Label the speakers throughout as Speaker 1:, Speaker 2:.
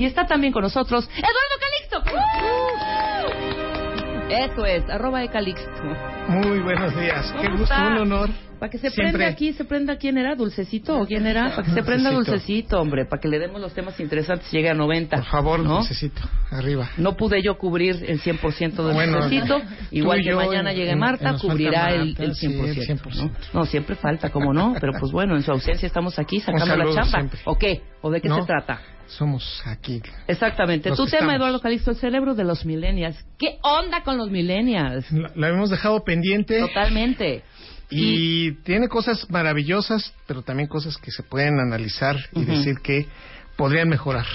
Speaker 1: Y está también con nosotros Eduardo Calixto. Eso es, arroba de Calixto.
Speaker 2: Muy buenos días. Qué
Speaker 1: ¿Cómo
Speaker 2: gusto,
Speaker 1: está?
Speaker 2: un honor.
Speaker 1: Para que se
Speaker 2: Siempre.
Speaker 1: prenda aquí, se prenda quién era, Dulcecito o quién era, para que se prenda
Speaker 2: Dulcecito.
Speaker 1: Dulcecito, hombre, para que le demos los temas interesantes llegue a 90.
Speaker 2: Por favor,
Speaker 1: ¿no?
Speaker 2: necesito. Arriba.
Speaker 1: No pude yo cubrir el 100% de
Speaker 2: Bueno,
Speaker 1: Dulcecito, igual que mañana llegue Marta, cubrirá el,
Speaker 2: Marta,
Speaker 1: el
Speaker 2: sí,
Speaker 1: 100%.
Speaker 2: el 100%.
Speaker 1: ¿no? No, siempre falta, ¿cómo no? Pero pues bueno, en su ausencia estamos aquí sacando la chamba.
Speaker 2: siempre.
Speaker 1: ¿O qué? ¿O de qué
Speaker 2: No.
Speaker 1: se trata?
Speaker 2: Somos aquí.
Speaker 1: Exactamente. Tu tema. Eduardo Calixto, el cerebro de los millennials. ¿Qué onda con los millennials?
Speaker 2: La, la hemos dejado pendiente.
Speaker 1: Totalmente.
Speaker 2: Y tiene cosas maravillosas, pero también cosas que se pueden analizar y decir que podrían mejorar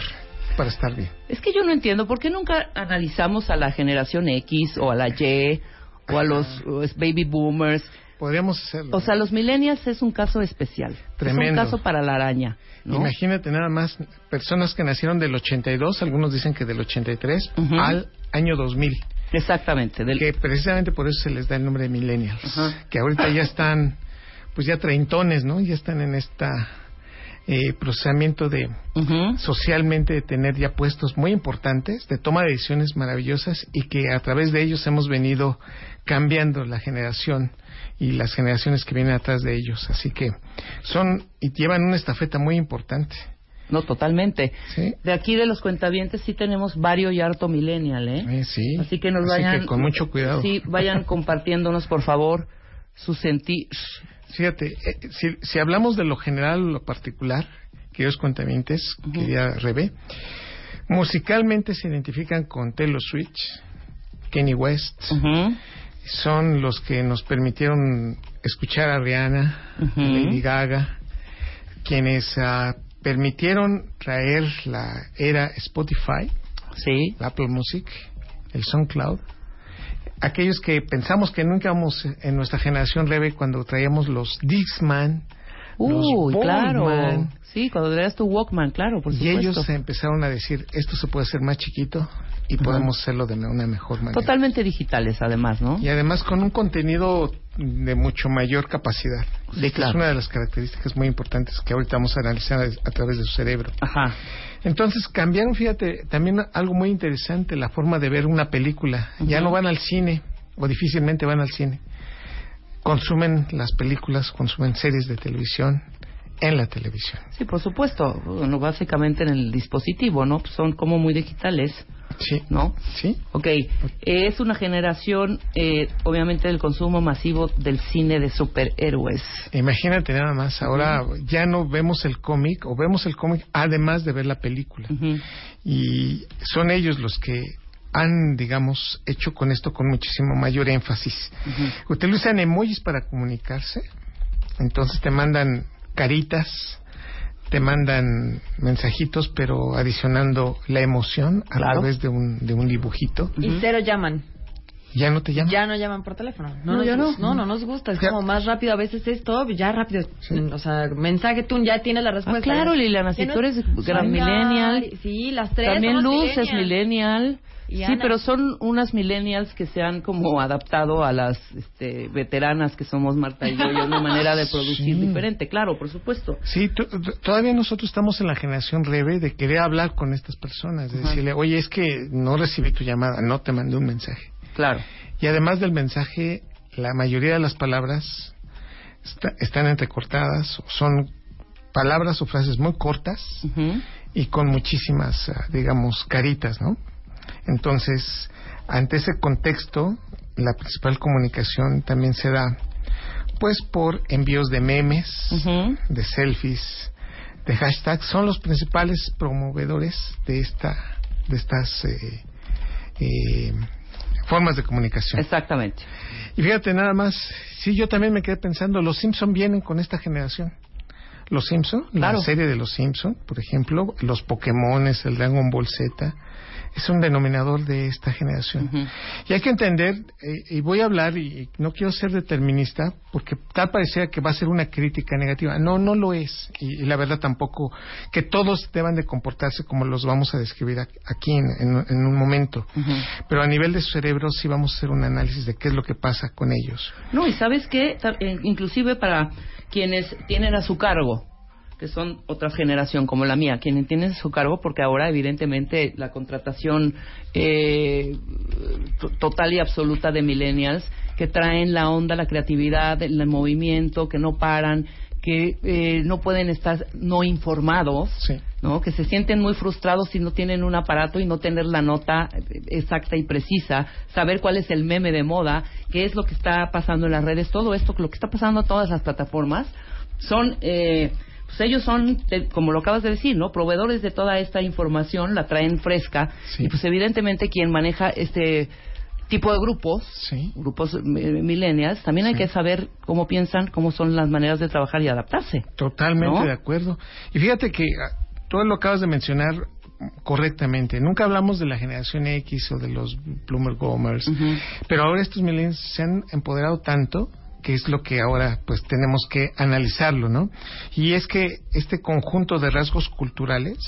Speaker 2: para estar bien.
Speaker 1: Es que yo no entiendo, ¿por qué nunca analizamos a la generación X o a la Y o a los baby boomers?
Speaker 2: Podríamos hacerlo.
Speaker 1: O sea, los millennials es un caso especial. Es
Speaker 2: Tremendo.
Speaker 1: un caso para la araña. ¿no?
Speaker 2: Imagínate nada más personas que nacieron del 82, algunos dicen que del 83,
Speaker 1: Ujú.
Speaker 2: al año 2000.
Speaker 1: Exactamente. Del...
Speaker 2: Que precisamente por eso se les da el nombre de millennials. Que ahorita ya están, pues ya treintones, ¿no? Ya están en esta eh, procesamiento de socialmente de tener ya puestos muy importantes, de toma de decisiones maravillosas y que a través de ellos hemos venido cambiando la generación y las generaciones que vienen atrás de ellos. Así que son y llevan una estafeta muy importante.
Speaker 1: No, totalmente.
Speaker 2: Sí.
Speaker 1: De aquí de los cuentavientes sí tenemos varios y harto millennial, ¿eh?
Speaker 2: Eh, sí.
Speaker 1: Así que nos
Speaker 2: Así
Speaker 1: vayan...
Speaker 2: que con mucho cuidado.
Speaker 1: Sí, vayan compartiéndonos, por favor, su sentir...
Speaker 2: Fíjate, eh, si, si hablamos de lo general o lo particular, queridos cuentavientes,
Speaker 1: Ujú.
Speaker 2: querida Rebe, musicalmente se identifican con Taylor Swift, Kenny West,
Speaker 1: Ujú.
Speaker 2: Son los que nos permitieron escuchar a Rihanna. Lady Gaga, quienes ah, permitieron traer la era Spotify,
Speaker 1: Sí.
Speaker 2: la Apple Music, el SoundCloud. Aquellos que pensamos que nunca íbamos en nuestra generación, Rebe, cuando traíamos los Dixman, los
Speaker 1: Uy, claro. Sí, cuando traías tu Walkman, claro, por
Speaker 2: y
Speaker 1: supuesto.
Speaker 2: ellos empezaron a decir, esto se puede hacer más chiquito y podemos hacerlo de una mejor manera.
Speaker 1: Totalmente digitales, además, ¿no?
Speaker 2: Y además con un contenido de mucho mayor capacidad.
Speaker 1: Sí, claro.
Speaker 2: Es una de las características muy importantes que ahorita vamos a analizar a, través de su cerebro.
Speaker 1: Ajá.
Speaker 2: Entonces cambiaron, fíjate, también algo muy interesante, la forma de ver una película. Ya no van al cine, o difícilmente van al cine. Consumen las películas, consumen series de televisión en la televisión.
Speaker 1: Sí, por supuesto. Bueno, básicamente en el dispositivo, ¿no? Son como muy digitales,
Speaker 2: Sí.
Speaker 1: ¿no?
Speaker 2: ¿Sí?
Speaker 1: Ok, eh, es una generación, eh, obviamente, del consumo masivo del cine de superhéroes.
Speaker 2: Imagínate nada más, ahora ya no vemos el cómic, o vemos el cómic además de ver la película. Y son ellos los que han, digamos, hecho con esto con muchísimo mayor énfasis. Utilizan emojis para comunicarse, entonces te mandan caritas, te mandan mensajitos, pero adicionando la emoción a
Speaker 1: Claro.
Speaker 2: través de un, de un dibujito.
Speaker 3: Y cero llaman.
Speaker 2: Ya no te llaman.
Speaker 3: Ya no llaman por teléfono.
Speaker 1: No, ya no.
Speaker 3: gus- No, no nos gusta. Es
Speaker 2: Ya.
Speaker 3: como más rápido a veces esto, ya rápido. O sea, mensaje tú ya tienes la
Speaker 1: Ah,
Speaker 3: respuesta.
Speaker 1: claro, Liliana, si
Speaker 3: no-
Speaker 1: tú eres gran millennial.
Speaker 3: Sí, las tres.
Speaker 1: También Luz es millennial.
Speaker 3: Y
Speaker 1: Sí,
Speaker 3: Ana.
Speaker 1: pero son unas millennials que se han como adaptado a las este, veteranas que somos Marta y yo, y a una manera de producir
Speaker 2: Sí.
Speaker 1: diferente, claro, por supuesto.
Speaker 2: Sí, todavía nosotros estamos en la generación rebe de querer hablar con estas personas, de
Speaker 1: Ajá.
Speaker 2: decirle, oye, es que no recibí tu llamada, no te mandé un mensaje.
Speaker 1: Claro.
Speaker 2: Y además del mensaje, la mayoría de las palabras está- están entrecortadas, son palabras o frases muy cortas y con muchísimas, ah, digamos, caritas, ¿no? Entonces, ante ese contexto, la principal comunicación también se da, pues, por envíos de memes, de selfies, de hashtags, son los principales promovedores de esta, de estas eh, eh, formas de comunicación.
Speaker 1: Exactamente.
Speaker 2: Y fíjate nada más, sí, yo también me quedé pensando, los Simpson vienen con esta generación. Los Simpson,
Speaker 1: Claro.
Speaker 2: la serie de los Simpson, por ejemplo, los Pokémones, el Dragon Ball Z, es un denominador de esta generación. Y hay que entender, eh, y voy a hablar, y no quiero ser determinista, porque tal parecía que va a ser una crítica negativa. No, no lo es. Y, y la verdad tampoco, que todos deban de comportarse como los vamos a describir aquí en, en- en un momento. Pero a nivel de su cerebro sí vamos a hacer un análisis de qué es lo que pasa con ellos.
Speaker 1: No, y sabes Ta- eh, inclusive para quienes tienen a su cargo, que son otra generación como la mía, quienes tienen a su cargo, porque ahora evidentemente la contratación eh, to- total y absoluta de millennials que traen la onda, la creatividad, el movimiento, que no paran, que eh, no pueden estar no informados,
Speaker 2: Sí.
Speaker 1: ¿no? Que se sienten muy frustrados si no tienen un aparato y no tener la nota exacta y precisa, saber cuál es el meme de moda, qué es lo que está pasando en las redes, todo esto, lo que está pasando en todas las plataformas, son, eh, pues ellos son, eh, como lo acabas de decir, ¿no? Proveedores de toda esta información, la traen fresca
Speaker 2: Sí.
Speaker 1: y pues evidentemente quien maneja este tipo de grupos,
Speaker 2: Sí.
Speaker 1: grupos eh, millennials, también hay
Speaker 2: Sí.
Speaker 1: que saber cómo piensan, cómo son las maneras de trabajar y adaptarse.
Speaker 2: Totalmente
Speaker 1: ¿No?
Speaker 2: de acuerdo. Y fíjate que ah, tú lo acabas de mencionar correctamente. Nunca hablamos de la generación X o de los Bloomer Gomers, pero ahora estos millennials se han empoderado tanto que es lo que ahora pues tenemos que analizarlo, ¿no? Y es que este conjunto de rasgos culturales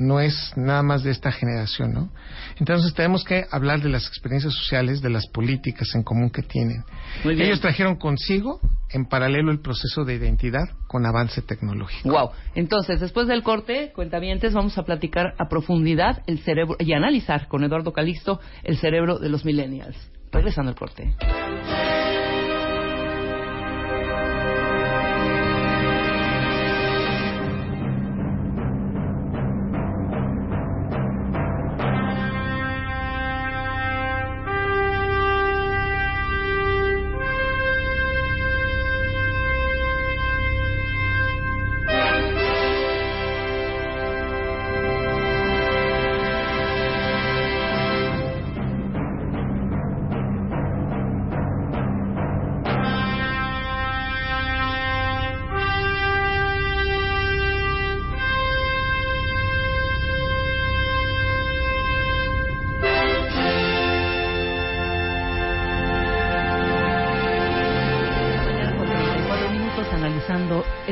Speaker 2: no es nada más de esta generación, ¿no? Entonces tenemos que hablar de las experiencias sociales, de las políticas en común que tienen. Ellos trajeron consigo en paralelo el proceso de identidad con avance tecnológico.
Speaker 1: Wow. Entonces, después del corte, cuentavientes, vamos a platicar a profundidad el cerebro y analizar con Eduardo Calixto el cerebro de los millennials. Regresando al corte.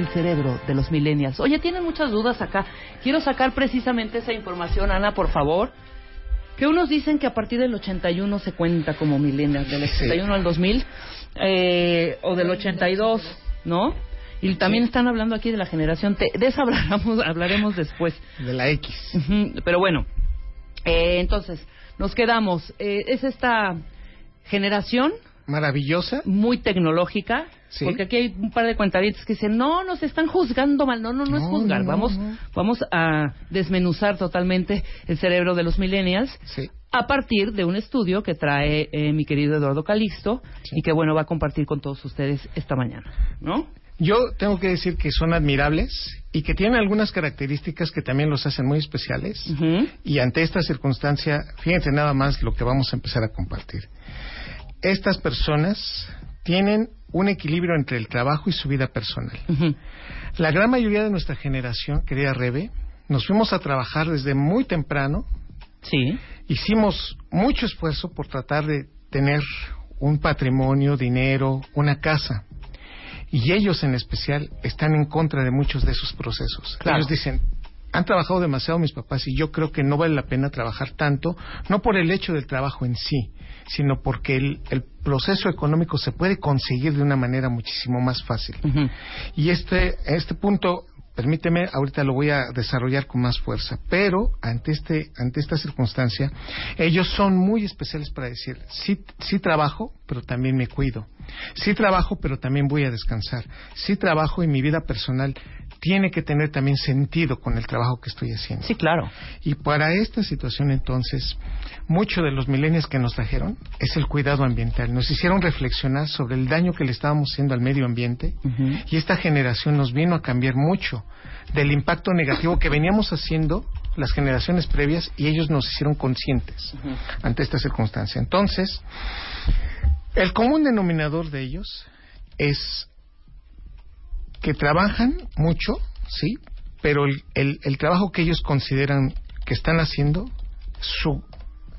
Speaker 1: El cerebro de los millennials. Oye, tienen muchas dudas acá. Quiero sacar precisamente esa información, Ana, por favor. Que unos dicen que a partir del 81 se cuenta como millennials, del 81 al 2000, eh, o del 82, ¿no? Y también están hablando aquí de la generación T. De eso hablaremos, hablaremos después.
Speaker 2: De la X.
Speaker 1: Pero bueno, eh, entonces, nos quedamos. eh, es esta generación
Speaker 2: Maravillosa.
Speaker 1: muy tecnológica,
Speaker 2: Sí.
Speaker 1: porque aquí hay un par de cuentadientes que dicen, no, nos están juzgando mal, no, no, no, es juzgar,
Speaker 2: no,
Speaker 1: vamos,
Speaker 2: no.
Speaker 1: vamos a desmenuzar totalmente el cerebro de los millennials
Speaker 2: Sí.
Speaker 1: a partir de un estudio que trae eh, mi querido Eduardo Calixto
Speaker 2: Sí.
Speaker 1: y que bueno va a compartir con todos ustedes esta mañana, ¿no?
Speaker 2: Yo tengo que decir que son admirables y que tienen algunas características que también los hacen muy especiales. Y ante esta circunstancia, fíjense nada más lo que vamos a empezar a compartir. Estas personas tienen un equilibrio entre el trabajo y su vida personal. La gran mayoría de nuestra generación, querida Rebe, nos fuimos a trabajar desde muy temprano,
Speaker 1: Sí.
Speaker 2: hicimos mucho esfuerzo por tratar de tener un patrimonio, dinero, una casa. Y ellos en especial están en contra de muchos de esos procesos.
Speaker 1: Claro.
Speaker 2: Ellos dicen, han trabajado demasiado mis papás y yo creo que no vale la pena trabajar tanto, no por el hecho del trabajo en sí, sino porque el, el proceso económico se puede conseguir de una manera muchísimo más fácil. Y este, este punto, permíteme, ahorita lo voy a desarrollar con más fuerza, pero ante, este, ante esta circunstancia, ellos son muy especiales para decir, sí, sí trabajo, pero también me cuido. Sí trabajo, pero también voy a descansar. Sí trabajo y mi vida personal tiene que tener también sentido con el trabajo que estoy haciendo.
Speaker 1: Sí, claro.
Speaker 2: Y para esta situación entonces, mucho de los milenios que nos trajeron es el cuidado ambiental. Nos hicieron reflexionar sobre el daño que le estábamos haciendo al medio ambiente y esta generación nos vino a cambiar mucho del impacto negativo que veníamos haciendo las generaciones previas y ellos nos hicieron conscientes ante esta circunstancia. Entonces, el común denominador de ellos es que trabajan mucho, sí, pero el, el, el trabajo que ellos consideran que están haciendo, su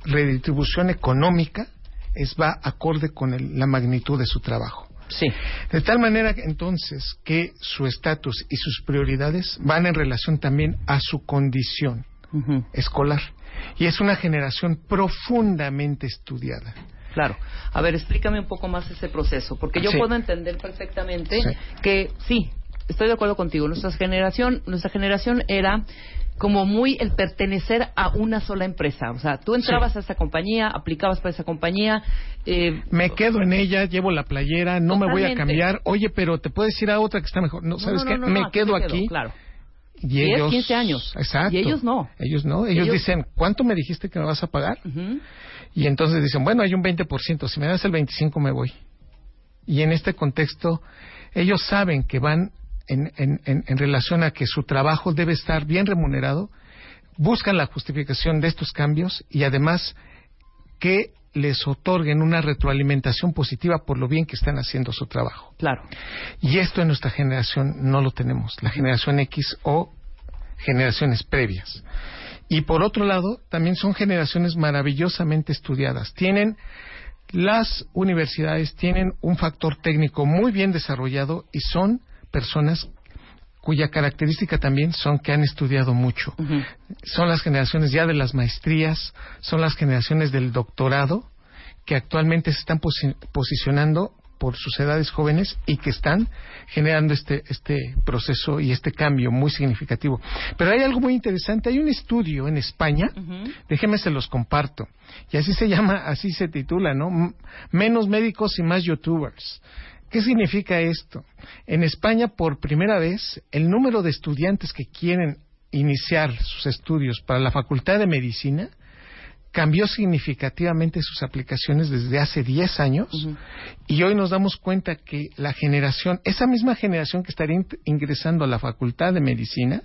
Speaker 2: redistribución económica es va acorde con el- la magnitud de su trabajo.
Speaker 1: Sí.
Speaker 2: De tal manera entonces que su estatus y sus prioridades van en relación también a su condición escolar. Y es una generación profundamente estudiada.
Speaker 1: Claro. A ver, explícame un poco más ese proceso, porque yo
Speaker 2: Sí.
Speaker 1: puedo entender perfectamente
Speaker 2: Sí.
Speaker 1: que sí, estoy de acuerdo contigo. Nuestra generación, nuestra generación era como muy el pertenecer a una sola empresa. O sea, tú entrabas a esa compañía, aplicabas para esa compañía. Eh,
Speaker 2: Me quedo en ella, llevo la playera, no me voy a cambiar. Oye, pero te puedes ir a otra que está mejor. No, ¿sabes
Speaker 1: no,
Speaker 2: qué?
Speaker 1: no, no,
Speaker 2: me quedo aquí.
Speaker 1: Claro.
Speaker 2: Y
Speaker 1: 10,
Speaker 2: ellos,
Speaker 1: 15 años.
Speaker 2: Exacto.
Speaker 1: Y ellos no.
Speaker 2: Ellos no. Ellos,
Speaker 1: Ellos-
Speaker 2: dicen, ¿cuánto me dijiste que me vas a pagar?
Speaker 1: Ujú.
Speaker 2: Y entonces dicen, bueno, hay un 20%, si me das el 25 me voy. Y en este contexto, ellos saben que van en, en, en, en relación a que su trabajo debe estar bien remunerado, buscan la justificación de estos cambios y además que les otorguen una retroalimentación positiva por lo bien que están haciendo su trabajo.
Speaker 1: Claro.
Speaker 2: Y esto en nuestra generación no lo tenemos, la generación X o generaciones previas. Y por otro lado, también son generaciones maravillosamente estudiadas. Tienen las universidades tienen un factor técnico muy bien desarrollado y son personas cuya característica también son que han estudiado mucho. Son las generaciones ya de las maestrías, son las generaciones del doctorado que actualmente se están posi- posicionando por sus edades jóvenes y que están generando este, este proceso y este cambio muy significativo. Pero hay algo muy interesante, hay un estudio en España,
Speaker 1: Ujú.
Speaker 2: déjenme se los comparto, y así se llama, así se titula, ¿no? M- Menos médicos y más youtubers. ¿Qué significa esto? En España, por primera vez, el número de estudiantes que quieren iniciar sus estudios para la Facultad de Medicina cambió significativamente sus aplicaciones desde hace 10 años y hoy nos damos cuenta que la generación, esa misma generación que estaría ingresando a la Facultad de Medicina,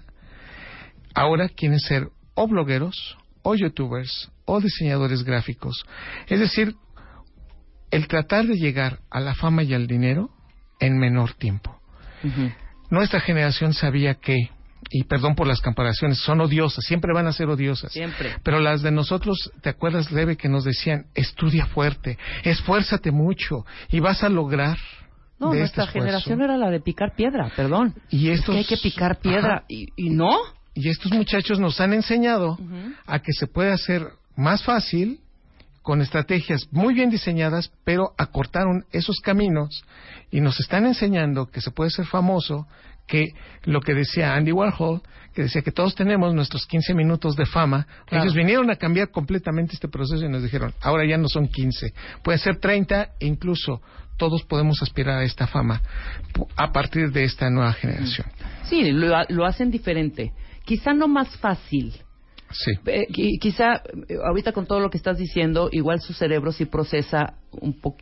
Speaker 2: ahora quieren ser o blogueros, o youtubers, o diseñadores gráficos. Es decir, el tratar de llegar a la fama y al dinero en menor tiempo. Nuestra generación sabía que, y perdón por las comparaciones, son odiosas, siempre van a ser odiosas.
Speaker 1: Siempre.
Speaker 2: Pero las de nosotros, ¿te acuerdas, Leve, que nos decían, estudia fuerte, esfuérzate mucho y vas a lograr?
Speaker 1: No,
Speaker 2: de
Speaker 1: nuestra
Speaker 2: este esfuerzo"?
Speaker 1: generación era la de picar piedra, perdón.
Speaker 2: Y
Speaker 1: Es
Speaker 2: estos,
Speaker 1: que hay que picar piedra. Y, y no.
Speaker 2: y estos muchachos nos han enseñado a que se puede hacer más fácil con estrategias muy bien diseñadas, pero acortaron esos caminos y nos están enseñando que se puede ser famoso, que lo que decía Andy Warhol, que decía que todos tenemos nuestros 15 minutos de fama,
Speaker 1: Claro.
Speaker 2: ellos vinieron a cambiar completamente este proceso y nos dijeron, ahora ya no son 15, pueden ser 30 e incluso todos podemos aspirar a esta fama a partir de esta nueva generación.
Speaker 1: Sí, lo, lo hacen diferente. Quizá no más fácil.
Speaker 2: Sí.
Speaker 1: Eh, qui- quizá eh, ahorita con todo lo que estás diciendo, igual su cerebro sí procesa un poco.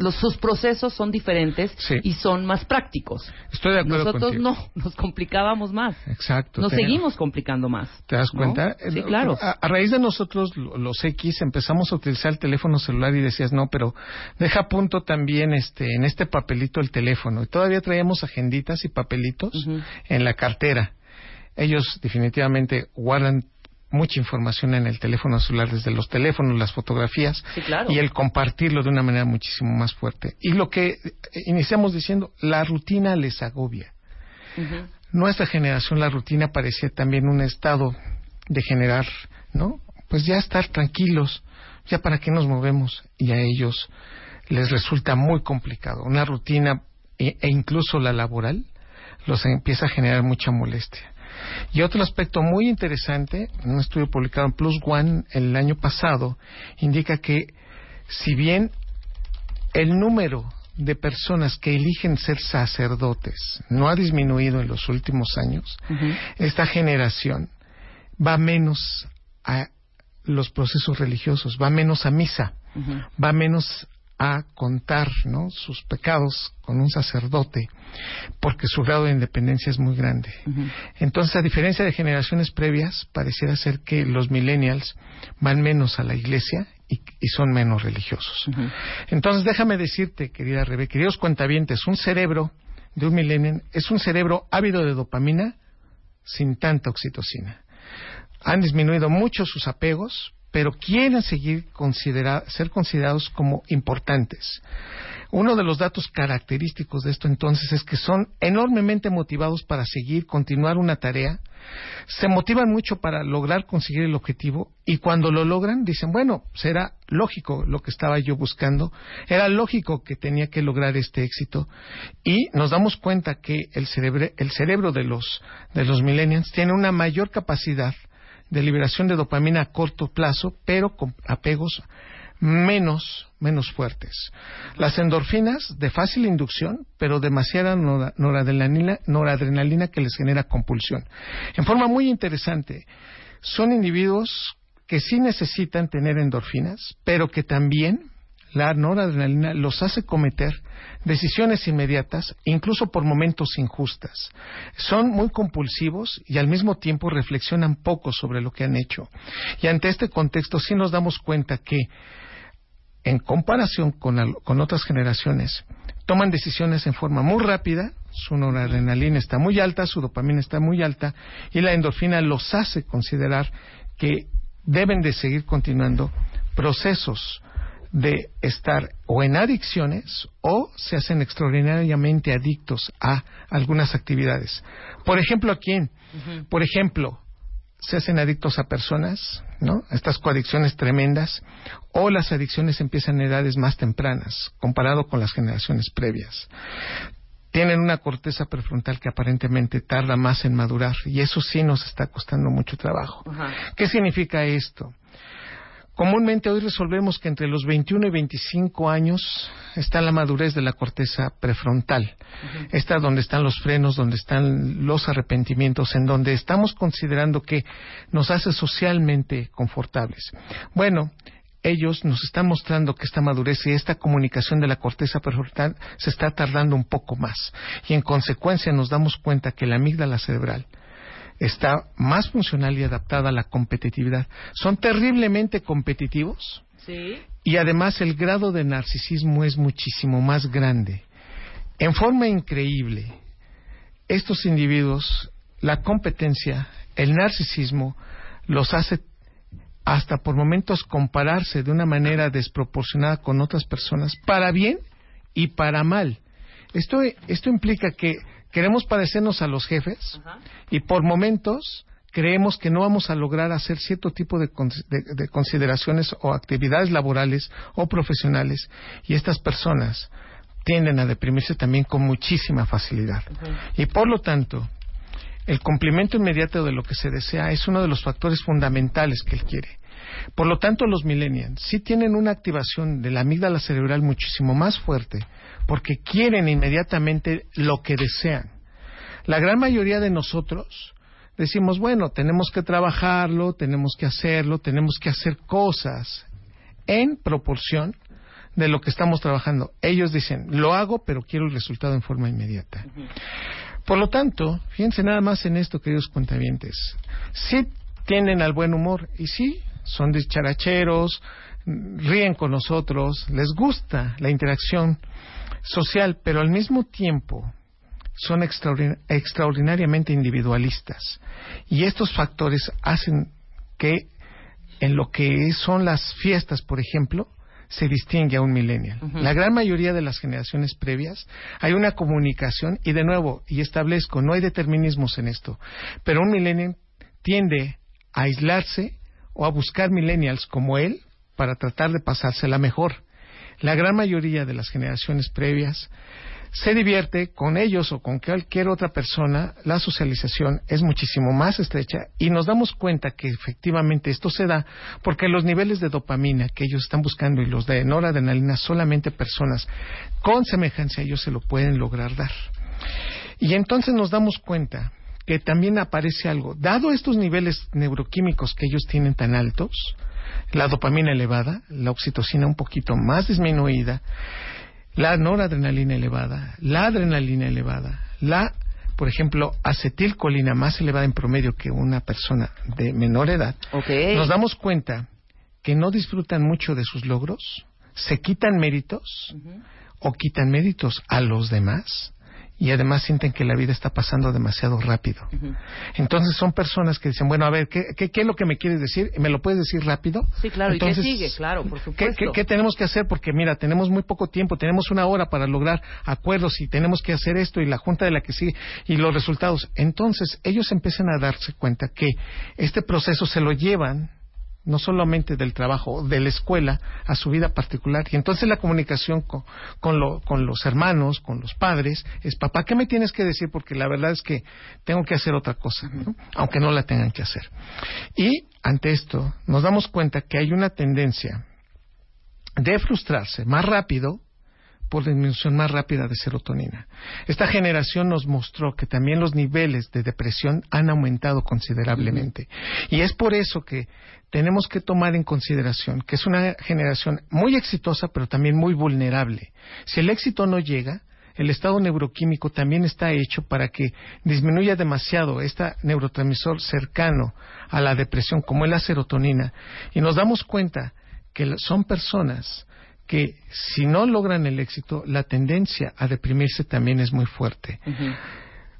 Speaker 1: los, sus procesos son diferentes
Speaker 2: Sí.
Speaker 1: y son más prácticos.
Speaker 2: Estoy de acuerdo
Speaker 1: Nosotros
Speaker 2: contigo.
Speaker 1: no, nos complicábamos más.
Speaker 2: Exacto.
Speaker 1: Nos seguimos complicando más.
Speaker 2: ¿Te das
Speaker 1: ¿no?
Speaker 2: cuenta?
Speaker 1: Sí,
Speaker 2: Eh,
Speaker 1: claro.
Speaker 2: A, a raíz de nosotros, lo- los X, empezamos a utilizar el teléfono celular y decías, no, pero deja a punto también este, en este papelito el teléfono. Y todavía traíamos agenditas y papelitos en la cartera. Ellos definitivamente guardan mucha información en el teléfono celular, desde los teléfonos, las fotografías,
Speaker 1: Sí, claro.
Speaker 2: y el compartirlo de una manera muchísimo más fuerte. Y lo que eh, iniciamos diciendo, la rutina les agobia nuestra generación la rutina parecía también un estado de generar, ¿no? Pues ya estar tranquilos, ya para qué nos movemos y a ellos les resulta muy complicado. Una rutina e, e incluso la laboral los empieza a generar mucha molestia. Y otro aspecto muy interesante, un estudio publicado en Plus One el año pasado, indica que si bien el número de personas que eligen ser sacerdotes no ha disminuido en los últimos años, esta generación va menos a los procesos religiosos, va menos a misa, va menos a contar ¿no? sus pecados con un sacerdote, porque su grado de independencia es muy grande. Entonces, a diferencia de generaciones previas, pareciera ser que los millennials van menos a la iglesia y, son menos religiosos. Entonces, déjame decirte, querida Rebe, queridos cuentavientes, un cerebro de un millennial es un cerebro ávido de dopamina sin tanta oxitocina. Han disminuido mucho sus apegos, pero quieren seguir ser considerados como importantes. Uno de los datos característicos de esto entonces es que son enormemente motivados para seguir, continuar una tarea, se motivan mucho para lograr conseguir el objetivo y cuando lo logran dicen, bueno, será lógico lo que estaba yo buscando, era lógico que tenía que lograr este éxito y nos damos cuenta que el, el cerebro de los, de los millennials tiene una mayor capacidad de liberación de dopamina a corto plazo, pero con apegos menos, menos fuertes. Las endorfinas de fácil inducción, pero demasiada noradrenalina, noradrenalina que les genera compulsión. En forma muy interesante, son individuos que sí necesitan tener endorfinas, pero que también la noradrenalina los hace cometer decisiones inmediatas, incluso por momentos injustas. Son muy compulsivos y al mismo tiempo reflexionan poco sobre lo que han hecho. Y ante este contexto sí nos damos cuenta que, en comparación con, con otras generaciones, toman decisiones en forma muy rápida, su noradrenalina está muy alta, su dopamina está muy alta y la endorfina los hace considerar que deben de seguir continuando procesos de estar o en adicciones o se hacen extraordinariamente adictos a algunas actividades. Por ejemplo, ¿a quién? Por ejemplo, se hacen adictos a personas, ¿no? Estas coadicciones tremendas, o las adicciones empiezan en edades más tempranas, comparado con las generaciones previas. Tienen una corteza prefrontal que aparentemente tarda más en madurar, y eso sí nos está costando mucho trabajo. ¿Qué significa esto? Comúnmente hoy resolvemos que entre los 21 y 25 años está la madurez de la corteza prefrontal. Está donde están los frenos, donde están los arrepentimientos, en donde estamos considerando que nos hace socialmente confortables. Bueno, ellos nos están mostrando que esta madurez y esta comunicación de la corteza prefrontal se está tardando un poco más. Y en consecuencia nos damos cuenta que la amígdala cerebral está más funcional y adaptada a la competitividad. Son terriblemente competitivos. Y además el grado de narcisismo es muchísimo más grande. En forma increíble, estos individuos, la competencia, el narcisismo, los hace hasta por momentos compararse de una manera desproporcionada con otras personas, para bien y para mal. Esto, esto implica que queremos parecernos a los jefes y por momentos creemos que no vamos a lograr hacer cierto tipo de, consideraciones o actividades laborales o profesionales y estas personas tienden a deprimirse también con muchísima facilidad. Y por lo tanto, el cumplimiento inmediato de lo que se desea es uno de los factores fundamentales que él quiere. Por lo tanto, los millennials sí tienen una activación de la amígdala cerebral muchísimo más fuerte porque quieren inmediatamente lo que desean. La gran mayoría de nosotros decimos, bueno, tenemos que trabajarlo, tenemos que hacerlo, tenemos que hacer cosas en proporción de lo que estamos trabajando. Ellos dicen, lo hago, pero quiero el resultado en forma inmediata. Por lo tanto, fíjense nada más en esto, queridos cuentavientes. Sí tienden al buen humor y sí, son dicharacheros, ríen con nosotros, les gusta la interacción social, pero al mismo tiempo son extraordinariamente individualistas. Y estos factores hacen que en lo que son las fiestas, por ejemplo, se distingue a un millennial. La gran mayoría de las generaciones previas hay una comunicación y de nuevo, y establezco, no hay determinismos en esto, pero un millennial tiende a aislarse o a buscar millennials como él para tratar de pasársela mejor. La gran mayoría de las generaciones previas se divierte con ellos o con cualquier otra persona, la socialización es muchísimo más estrecha y nos damos cuenta que efectivamente esto se da porque los niveles de dopamina que ellos están buscando y los de noradrenalina solamente personas con semejanza a ellos se lo pueden lograr dar. Y entonces nos damos cuenta que también aparece algo. Dado estos niveles neuroquímicos que ellos tienen tan altos, la dopamina elevada, la oxitocina un poquito más disminuida, la noradrenalina elevada, la adrenalina elevada, la, por ejemplo, acetilcolina más elevada en promedio que una persona de menor edad, nos damos cuenta que no disfrutan mucho de sus logros, se quitan méritos o quitan méritos a los demás y además sienten que la vida está pasando demasiado rápido. Entonces son personas que dicen, bueno, a ver, ¿qué, qué, es lo que me quieres decir? ¿Me lo puedes decir rápido?
Speaker 1: Sí, claro, y qué sigue, claro, por
Speaker 2: supuesto. ¿qué, tenemos que hacer? Porque mira, tenemos muy poco tiempo, tenemos una hora para lograr acuerdos y tenemos que hacer esto y la junta de la que sigue y los resultados. Entonces ellos empiezan a darse cuenta que este proceso se lo llevan no solamente del trabajo, de la escuela, a su vida particular. Y entonces la comunicación con, con, los hermanos, con los padres, es, papá, ¿qué me tienes que decir? Porque la verdad es que tengo que hacer otra cosa, aunque no la tengan que hacer. Y ante esto nos damos cuenta que hay una tendencia de frustrarse más rápido por disminución más rápida de serotonina. Esta generación nos mostró que también los niveles de depresión han aumentado considerablemente. Y es por eso que tenemos que tomar en consideración que es una generación muy exitosa, pero también muy vulnerable. Si el éxito no llega, el estado neuroquímico también está hecho para que disminuya demasiado este neurotransmisor cercano a la depresión, como es la serotonina. Y nos damos cuenta que son personas que si no logran el éxito, la tendencia a deprimirse también es muy fuerte.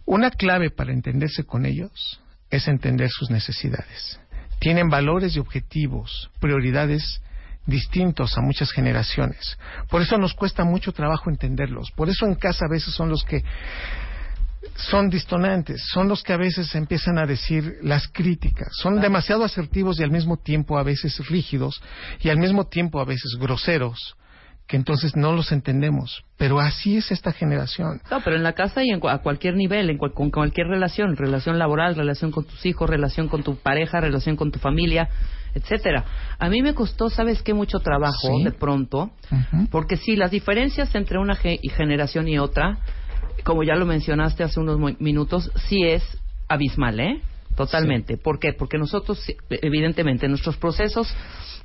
Speaker 2: Una clave para entenderse con ellos es entender sus necesidades. Tienen valores y objetivos, prioridades distintos a muchas generaciones. Por eso nos cuesta mucho trabajo entenderlos. Por eso en casa a veces son los que son distonantes, son los que a veces empiezan a decir las críticas, son demasiado asertivos y al mismo tiempo a veces rígidos y al mismo tiempo a veces groseros que entonces no los entendemos. Pero así es esta generación.
Speaker 1: No, pero en la casa y a cualquier nivel, en con cualquier relación, relación laboral, relación con tus hijos, relación con tu pareja, relación con tu familia, etcétera. A mí me costó, ¿sabes qué? Mucho trabajo de pronto, porque sí, las diferencias entre una generación y otra, como ya lo mencionaste hace unos minutos, sí es abismal, ¿eh? Totalmente. ¿Por qué? Porque nosotros, evidentemente, nuestros procesos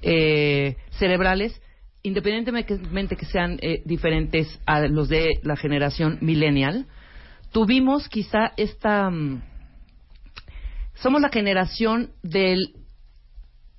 Speaker 1: eh, cerebrales independientemente que sean eh, diferentes a los de la generación millennial, tuvimos quizá esta... Mm, somos la generación del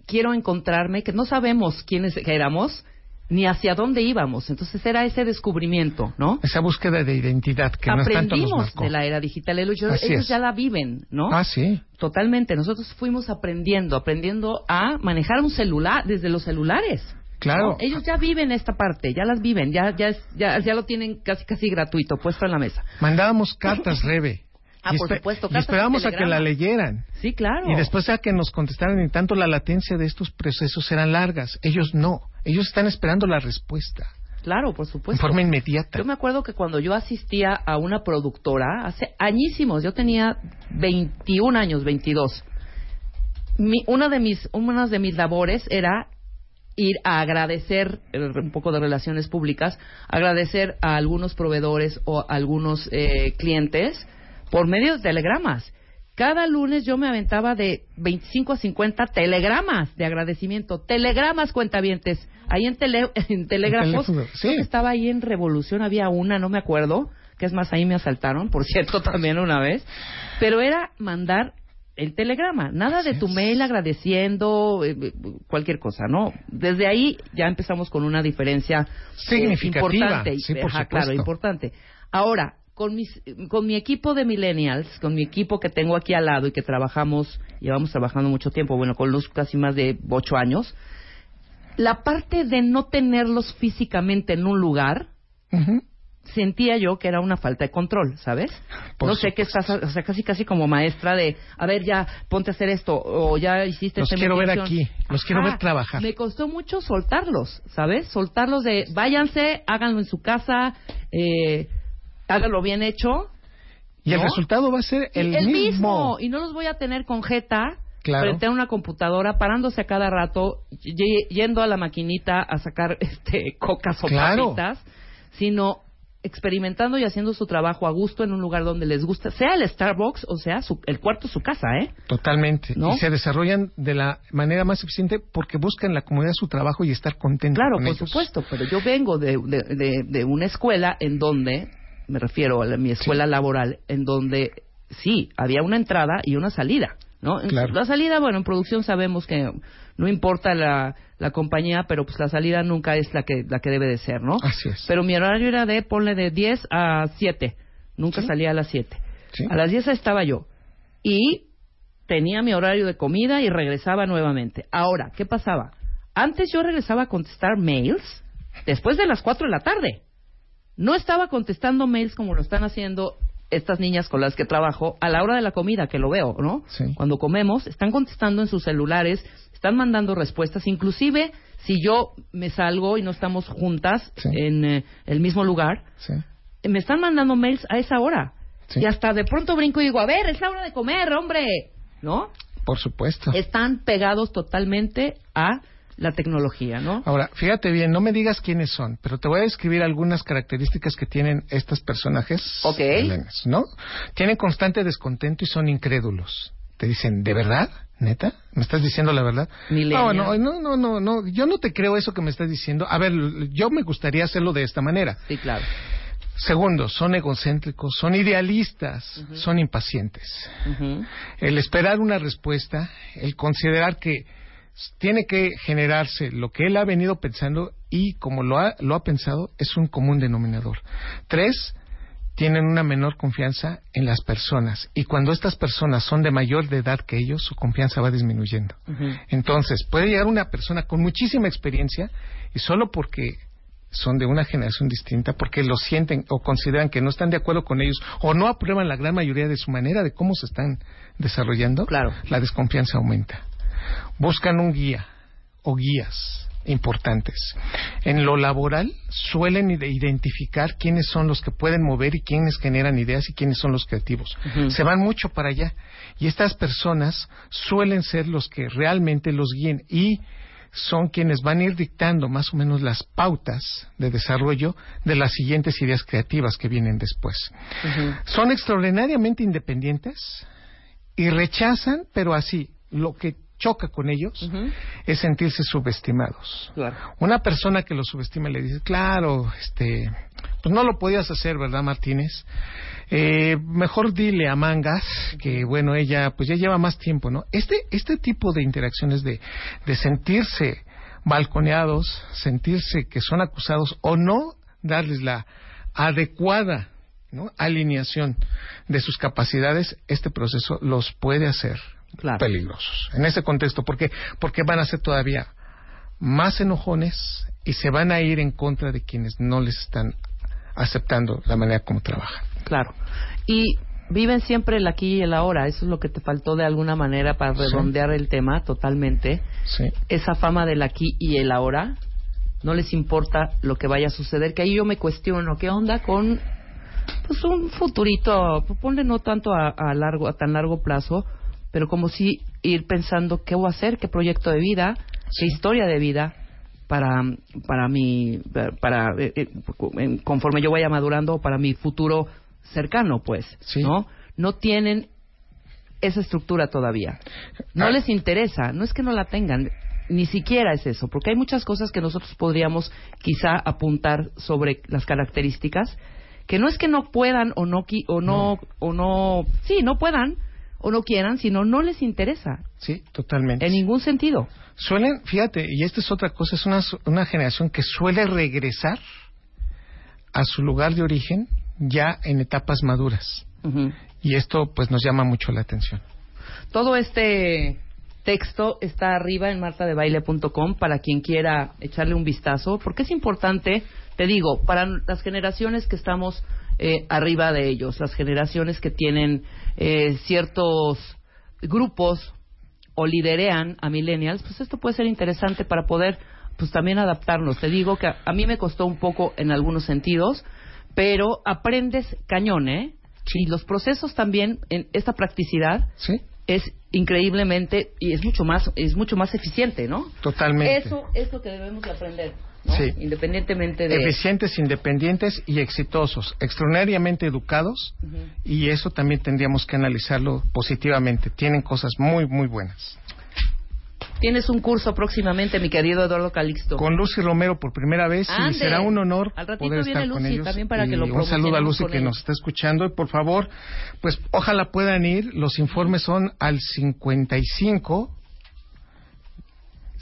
Speaker 1: quiero encontrarme, que no sabemos quiénes éramos ni hacia dónde íbamos. Entonces era ese descubrimiento, ¿no?
Speaker 2: Esa búsqueda de identidad que no tanto nos
Speaker 1: de la era digital. Ellos, ya la viven, ¿no?
Speaker 2: Ah, sí.
Speaker 1: Totalmente. Nosotros fuimos aprendiendo, aprendiendo a manejar un celular desde los celulares.
Speaker 2: Claro.
Speaker 1: Ellos ya viven esta parte, ya las viven, ya, ya, ya, ya lo tienen casi casi gratuito, puesto en la mesa.
Speaker 2: Mandábamos cartas, Rebe.
Speaker 1: Ah, por supuesto,
Speaker 2: y esperábamos a que la leyeran.
Speaker 1: Sí, claro.
Speaker 2: Y después a que nos contestaran, y tanto la latencia de estos procesos eran largas. Ellos no. Ellos están esperando la respuesta.
Speaker 1: Claro, por supuesto.
Speaker 2: De forma inmediata.
Speaker 1: Yo me acuerdo que cuando yo asistía a una productora, hace añísimos, yo tenía 21 años, 22. una, de mis, una de mis labores era ir a agradecer, eh, un poco de relaciones públicas, agradecer a algunos proveedores o a algunos eh, clientes por medio de telegramas. Cada lunes yo me aventaba de 25 a 50 telegramas de agradecimiento. Telegramas, cuentavientes. Ahí en, tele, en telégrafos. Estaba ahí en Revolución, había una, no me acuerdo. Que es más, ahí me asaltaron, por cierto, también una vez. Pero era mandar el telegrama, nada de tu mail agradeciendo eh, eh, cualquier cosa, ¿no? Desde ahí ya empezamos con una diferencia eh,
Speaker 2: significativa,
Speaker 1: importante,
Speaker 2: sí, por
Speaker 1: claro, importante. Ahora, con mis, con mi equipo de millennials, con mi equipo que tengo aquí al lado y que trabajamos, llevamos trabajando mucho tiempo, bueno, con Luz casi más de ocho años, la parte de no tenerlos físicamente en un lugar, sentía yo que era una falta de control, ¿sabes? no sé qué estás, o sea, casi casi como maestra de, a ver, ya ponte a hacer esto o ya hiciste
Speaker 2: Los quiero ver aquí, los quiero ver trabajar.
Speaker 1: Me costó mucho soltarlos, ¿sabes? Soltarlos de, váyanse, háganlo en su casa, eh, hágalo bien hecho.
Speaker 2: Y el resultado va a ser el,
Speaker 1: el mismo. Y no los voy a tener con jeta
Speaker 2: Claro.
Speaker 1: frente a una computadora, parándose a cada rato, yendo a la maquinita a sacar este cocas o
Speaker 2: Claro.
Speaker 1: papitas, sino experimentando y haciendo su trabajo a gusto en un lugar donde les gusta, sea el Starbucks o sea su- el cuarto su casa, ¿eh?
Speaker 2: Totalmente.
Speaker 1: ¿No?
Speaker 2: Y se desarrollan de la manera más eficiente porque buscan la comodidad de su trabajo y estar contentos
Speaker 1: Claro,
Speaker 2: con
Speaker 1: por
Speaker 2: ellos.
Speaker 1: supuesto, pero yo vengo de, de, de- de una escuela en donde, me refiero a mi escuela laboral, en donde sí, había una entrada y una salida, ¿no?
Speaker 2: Claro.
Speaker 1: La salida, bueno, en producción sabemos que no importa la, la compañía, pero pues la salida nunca es la que, la que debe de ser, ¿no?
Speaker 2: Así es.
Speaker 1: Pero mi horario era de, ponle de 10 a 7, nunca salía a las 7.
Speaker 2: Sí.
Speaker 1: A las 10 estaba yo. Y tenía mi horario de comida y regresaba nuevamente. Ahora, ¿qué pasaba? Antes yo regresaba a contestar mails después de las 4 de la tarde. No estaba contestando mails como lo están haciendo estas niñas con las que trabajo a la hora de la comida, que lo veo, ¿no?
Speaker 2: Sí.
Speaker 1: Cuando comemos, están contestando en sus celulares, están mandando respuestas, inclusive si yo me salgo y no estamos juntas
Speaker 2: Sí.
Speaker 1: en eh, el mismo lugar,
Speaker 2: Sí.
Speaker 1: me están mandando mails a esa hora. Y hasta de pronto brinco y digo, a ver, es la hora de comer, hombre. ¿No?
Speaker 2: Por supuesto.
Speaker 1: Están pegados totalmente a la tecnología, ¿no?
Speaker 2: Ahora, fíjate bien, no me digas quiénes son, pero te voy a describir algunas características que tienen estos personajes.
Speaker 1: Ok.
Speaker 2: ¿No? Tienen constante descontento y son incrédulos. Te dicen, ¿de verdad? ¿Neta? ¿Me estás diciendo la verdad? No, no, no, no, no, no, yo no te creo eso que me estás diciendo. A ver, yo me gustaría hacerlo de esta manera.
Speaker 1: Sí, claro.
Speaker 2: Segundo, son egocéntricos, son idealistas, son impacientes. El esperar una respuesta, el considerar que tiene que generarse lo que él ha venido pensando y como lo ha, lo ha pensado es un común denominador. Tres, tienen una menor confianza en las personas y cuando estas personas son de mayor de edad que ellos, su confianza va disminuyendo. Entonces, puede llegar una persona con muchísima experiencia y solo porque son de una generación distinta, porque lo sienten o consideran que no están de acuerdo con ellos o no aprueban la gran mayoría de su manera de cómo se están desarrollando,
Speaker 1: Claro.
Speaker 2: la desconfianza aumenta. Buscan un guía o guías importantes. En lo laboral suelen ide- identificar quiénes son los que pueden mover y quiénes generan ideas y quiénes son los creativos. Se van mucho para allá y estas personas suelen ser los que realmente los guíen y son quienes van a ir dictando más o menos las pautas de desarrollo de las siguientes ideas creativas que vienen después. Son extraordinariamente independientes y rechazan, pero así, lo que choca con ellos es sentirse subestimados.
Speaker 1: Claro.
Speaker 2: Una persona que lo subestima le dice, claro, este, pues no lo podías hacer, ¿verdad, Martínez? Eh, mejor dile a Mangas que, bueno, ella, pues ya lleva más tiempo, ¿no? Este, este tipo de interacciones de, de sentirse balconeados, sentirse que son acusados o no darles la adecuada ¿no? alineación de sus capacidades, este proceso los puede hacer
Speaker 1: Claro.
Speaker 2: peligrosos. En ese contexto, ¿por qué? Porque van a ser todavía más enojones y se van a ir en contra de quienes no les están aceptando la manera como trabajan.
Speaker 1: Claro. Y viven siempre el aquí y el ahora. Eso es lo que te faltó de alguna manera para
Speaker 2: Sí.
Speaker 1: redondear el tema totalmente.
Speaker 2: Sí.
Speaker 1: Esa fama del aquí y el ahora. No les importa lo que vaya a suceder. Que ahí yo me cuestiono, ¿qué onda con pues un futurito? Ponle no tanto a, a largo, a tan largo plazo, pero como si ir pensando qué voy a hacer, qué proyecto de vida, qué historia de vida para para mi para eh, eh, conforme yo vaya madurando para mi futuro cercano pues
Speaker 2: Sí.
Speaker 1: no no tienen esa estructura todavía no
Speaker 2: Ah.
Speaker 1: les interesa no es que no la tengan ni siquiera es eso porque hay muchas cosas que nosotros podríamos quizá apuntar sobre las características que no es que no puedan o no o no, o no sí no puedan o no quieran sino no les interesa
Speaker 2: Sí, totalmente.
Speaker 1: en ningún sentido
Speaker 2: Suelen, fíjate, y esta es otra cosa, es una, una generación que suele regresar a su lugar de origen ya en etapas maduras. Y esto pues nos llama mucho la atención.
Speaker 1: Todo este texto está arriba en martadebaile.com para quien quiera echarle un vistazo, porque es importante, te digo, para las generaciones que estamos eh, arriba de ellos, las generaciones que tienen eh, ciertos grupos o liderean a millennials, pues esto puede ser interesante para poder pues también adaptarnos. Te digo que a, a mí me costó un poco en algunos sentidos, pero aprendes cañón, ¿eh? Y los procesos también, en esta practicidad,
Speaker 2: Sí,
Speaker 1: es increíblemente y es mucho más es mucho más eficiente, ¿no?
Speaker 2: totalmente.
Speaker 1: Eso es lo que debemos de aprender, ¿no?
Speaker 2: Sí.
Speaker 1: Independientemente de
Speaker 2: Eficientes, independientes y exitosos, extraordinariamente educados y eso también tendríamos que analizarlo positivamente. Tienen cosas muy, muy buenas.
Speaker 1: Tienes un curso próximamente, mi querido Eduardo Calixto.
Speaker 2: Con Lucy Romero por primera vez
Speaker 1: Ande.
Speaker 2: y será un honor
Speaker 1: Al ratito
Speaker 2: poder
Speaker 1: viene
Speaker 2: estar con
Speaker 1: Lucy
Speaker 2: ellos.
Speaker 1: también para que lo
Speaker 2: un saludo a Lucy
Speaker 1: con
Speaker 2: que nos está escuchando y por favor, pues ojalá puedan ir. Los informes son al 55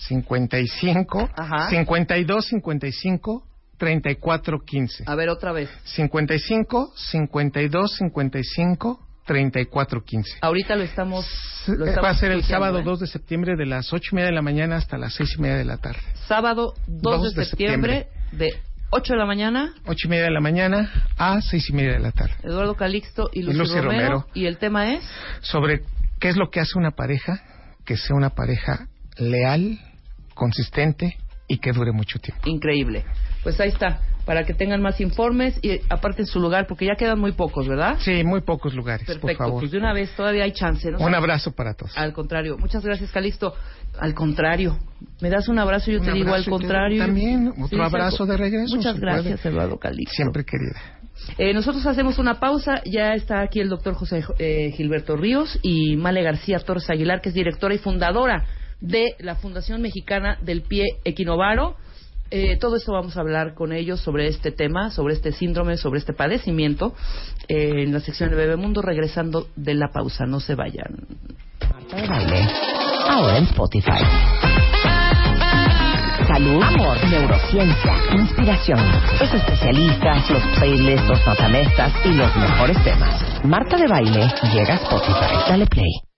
Speaker 2: 55
Speaker 1: Ajá.
Speaker 2: 52 55 34 15.
Speaker 1: A ver otra vez.
Speaker 2: 55 52 55 34 15.
Speaker 1: Ahorita lo estamos lo
Speaker 2: Va
Speaker 1: estamos
Speaker 2: a ser el sábado
Speaker 1: ¿eh?
Speaker 2: 2 de septiembre de las 8 y media de la mañana hasta las 6 y media de la tarde.
Speaker 1: Sábado 2, de, septiembre, de 8 de la mañana.
Speaker 2: 8 y media de la mañana a 6 y media de la tarde.
Speaker 1: Eduardo Calixto y Lucy,
Speaker 2: Lucy
Speaker 1: Romero,
Speaker 2: Romero.
Speaker 1: Y el tema es
Speaker 2: Sobre qué es lo que hace una pareja, que sea una pareja leal, consistente y que dure mucho tiempo.
Speaker 1: increíble. Pues ahí está, para que tengan más informes y aparte en su lugar, porque ya quedan muy pocos, ¿verdad?
Speaker 2: Sí, muy pocos lugares, por
Speaker 1: Perfecto,
Speaker 2: favor.
Speaker 1: pues de una vez todavía hay chance, ¿no?
Speaker 2: Un abrazo para todos.
Speaker 1: Al contrario, muchas gracias, Calixto. Al contrario, me das un abrazo y yo
Speaker 2: Un
Speaker 1: te digo al contrario.
Speaker 2: también, otro
Speaker 1: sí,
Speaker 2: abrazo de regreso,
Speaker 1: Muchas gracias,
Speaker 2: puede.
Speaker 1: Eduardo Calixto.
Speaker 2: Siempre querida.
Speaker 1: Eh, nosotros hacemos una pausa. Ya está aquí el doctor José eh, Gilberto Ríos y Male García Torres Aguilar, que es directora y fundadora de la Fundación Mexicana del Pie Equinovaro. Eh, todo esto vamos a hablar con ellos sobre este tema, sobre este síndrome, sobre este padecimiento, eh, en la sección de Bebemundo, regresando de la pausa. No se vayan.
Speaker 4: Marta de Baile, ahora en Spotify. Salud, amor, neurociencia, inspiración, los especialistas, los playlists, los notamestas y los mejores temas. Marta de Baile llega a Spotify. Dale play.